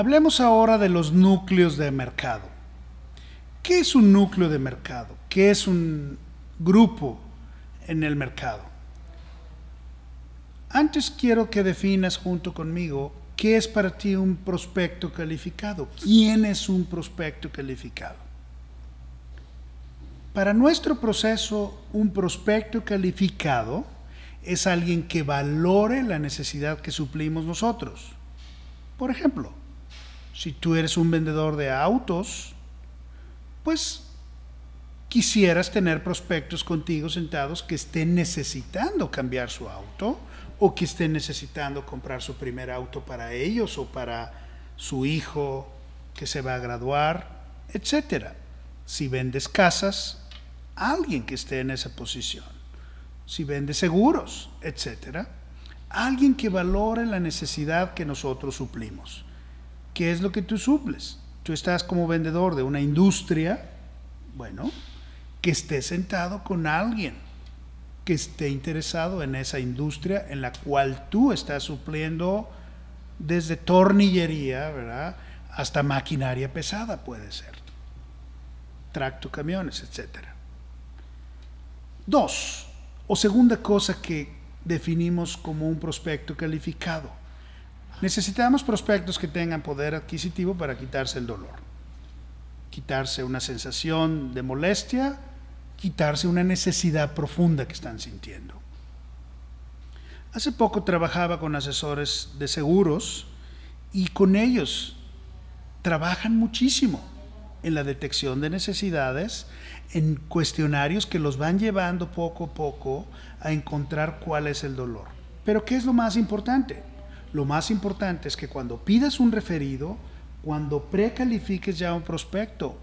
Hablemos ahora de los núcleos de mercado. ¿Qué es un núcleo de mercado? ¿Qué es un grupo en el mercado? Antes quiero que definas junto conmigo qué es para ti un prospecto calificado. ¿Quién es un prospecto calificado? Para nuestro proceso, un prospecto calificado es alguien que valore la necesidad que suplimos nosotros. Por ejemplo, si tú eres un vendedor de autos, pues quisieras tener prospectos contigo sentados que estén necesitando cambiar su auto o que estén necesitando comprar su primer auto para ellos o para su hijo que se va a graduar, etcétera. Si vendes casas, alguien que esté en esa posición. Si vendes seguros, etcétera. Alguien que valore la necesidad que nosotros suplimos. ¿Qué es lo que tú suples? Tú estás como vendedor de una industria, bueno, que esté sentado con alguien que esté interesado en esa industria en la cual tú estás supliendo desde tornillería, ¿verdad? Hasta maquinaria pesada puede ser. Tracto, camiones, etc. Dos, o segunda cosa que definimos como un prospecto calificado Necesitamos prospectos que tengan poder adquisitivo para quitarse el dolor, quitarse una sensación de molestia, quitarse una necesidad profunda que están sintiendo. Hace poco trabajaba con asesores de seguros y con ellos trabajan muchísimo en la detección de necesidades, en cuestionarios que los van llevando poco a poco a encontrar cuál es el dolor. Pero ¿qué es lo más importante? Lo más importante es que cuando pidas un referido, cuando precalifiques ya un prospecto,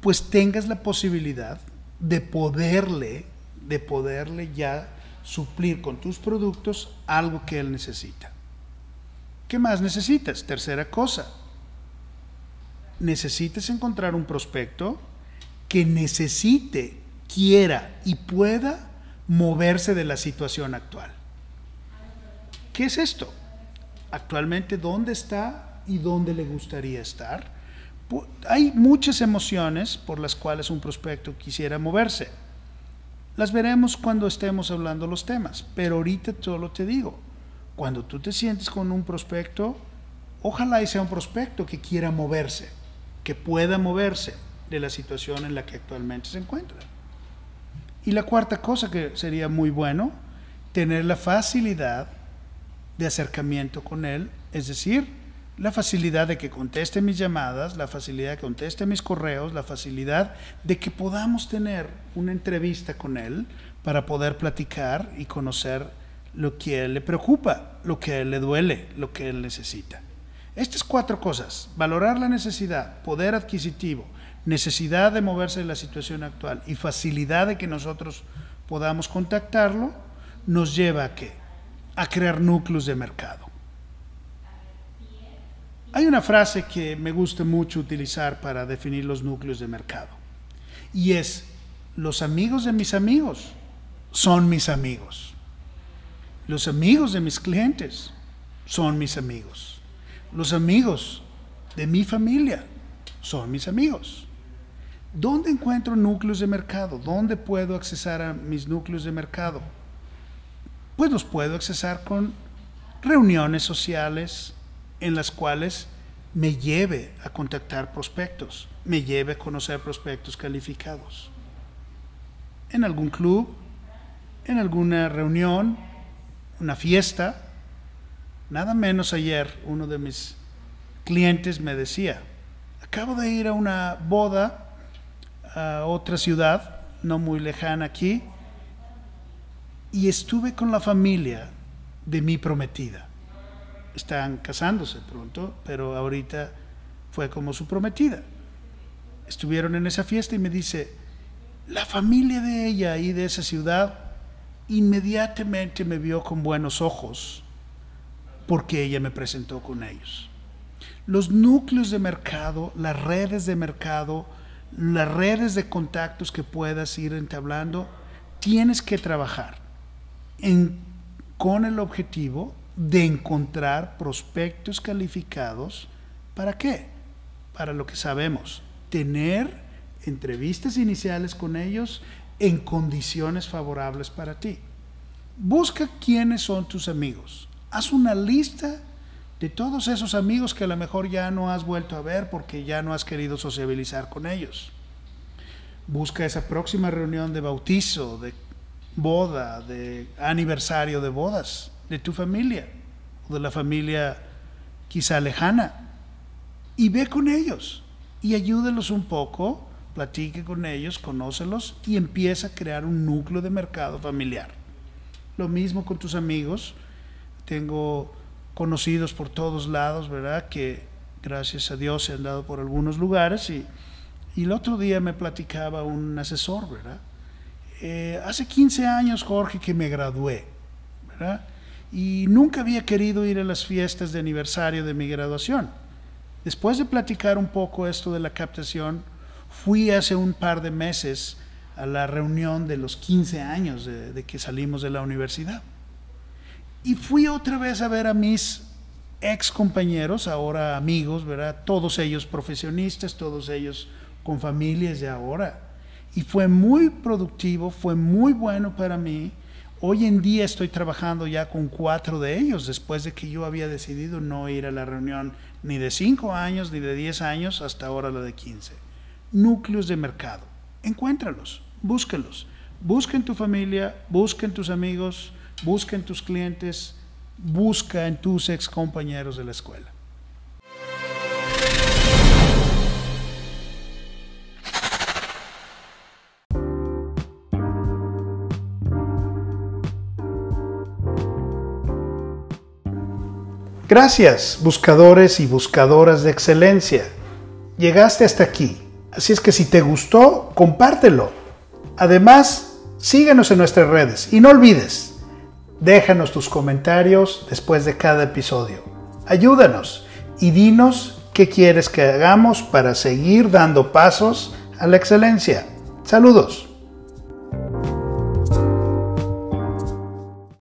pues tengas la posibilidad de poderle, de poderle ya suplir con tus productos algo que él necesita. ¿Qué más necesitas? Tercera cosa. Necesitas encontrar un prospecto que necesite, quiera y pueda moverse de la situación actual. ¿Qué es esto? Actualmente dónde está y dónde le gustaría estar. Hay muchas emociones por las cuales un prospecto quisiera moverse. Las veremos cuando estemos hablando los temas, pero ahorita solo te digo, cuando tú te sientes con un prospecto, ojalá sea un prospecto que quiera moverse, que pueda moverse de la situación en la que actualmente se encuentra. Y la cuarta cosa que sería muy bueno, tener la facilidad de acercamiento con Él, es decir, la facilidad de que conteste mis llamadas, la facilidad de que conteste mis correos, la facilidad de que podamos tener una entrevista con Él para poder platicar y conocer lo que a Él le preocupa, lo que a Él le duele, lo que Él necesita. Estas cuatro cosas, valorar la necesidad, poder adquisitivo, necesidad de moverse de la situación actual y facilidad de que nosotros podamos contactarlo, nos lleva a que a crear núcleos de mercado. Hay una frase que me gusta mucho utilizar para definir los núcleos de mercado y es, los amigos de mis amigos son mis amigos. Los amigos de mis clientes son mis amigos. Los amigos de mi familia son mis amigos. ¿Dónde encuentro núcleos de mercado? ¿Dónde puedo accesar a mis núcleos de mercado? Pues los puedo accesar con reuniones sociales en las cuales me lleve a contactar prospectos, me lleve a conocer prospectos calificados. En algún club, en alguna reunión, una fiesta, nada menos ayer uno de mis clientes me decía, acabo de ir a una boda a otra ciudad, no muy lejana aquí, y estuve con la familia de mi prometida. Están casándose pronto, pero ahorita fue como su prometida. Estuvieron en esa fiesta y me dice, la familia de ella y de esa ciudad inmediatamente me vio con buenos ojos porque ella me presentó con ellos. Los núcleos de mercado, las redes de mercado, las redes de contactos que puedas ir entablando, tienes que trabajar con el objetivo de encontrar prospectos calificados. ¿Para qué? Para lo que sabemos, tener entrevistas iniciales con ellos en condiciones favorables para ti. Busca quiénes son tus amigos. Haz una lista de todos esos amigos que a lo mejor ya no has vuelto a ver porque ya no has querido sociabilizar con ellos. Busca esa próxima reunión de bautizo, de boda, de aniversario de bodas de tu familia o de la familia quizá lejana y ve con ellos y ayúdelos un poco, platique con ellos, conócelos y empieza a crear un núcleo de mercado familiar. Lo mismo con tus amigos. Tengo conocidos por todos lados, ¿verdad? Que gracias a Dios se han dado por algunos lugares y, y el otro día me platicaba un asesor, ¿verdad? Eh, hace 15 años, Jorge, que me gradué, ¿verdad? Y nunca había querido ir a las fiestas de aniversario de mi graduación. Después de platicar un poco esto de la captación, fui hace un par de meses a la reunión de los 15 años de, que salimos de la universidad. Y fui otra vez a ver a mis ex compañeros, ahora amigos, ¿verdad? Todos ellos profesionistas, todos ellos con familias de ahora. Y fue muy productivo, fue muy bueno para mí. Hoy en día estoy trabajando ya con cuatro de ellos, después de que yo había decidido no ir a la reunión ni de cinco años, ni de diez años, hasta ahora la de quince. Núcleos de mercado. Encuéntralos, búsquenlos. Busca en tu familia, busca en tus amigos, busca en tus clientes, busca en tus ex compañeros de la escuela. Gracias, buscadores y buscadoras de excelencia. Llegaste hasta aquí, así es que si te gustó, compártelo. Además, síguenos en nuestras redes y no olvides, Déjanos tus comentarios después de cada episodio. Ayúdanos y dinos qué quieres que hagamos para seguir dando pasos a la excelencia. Saludos.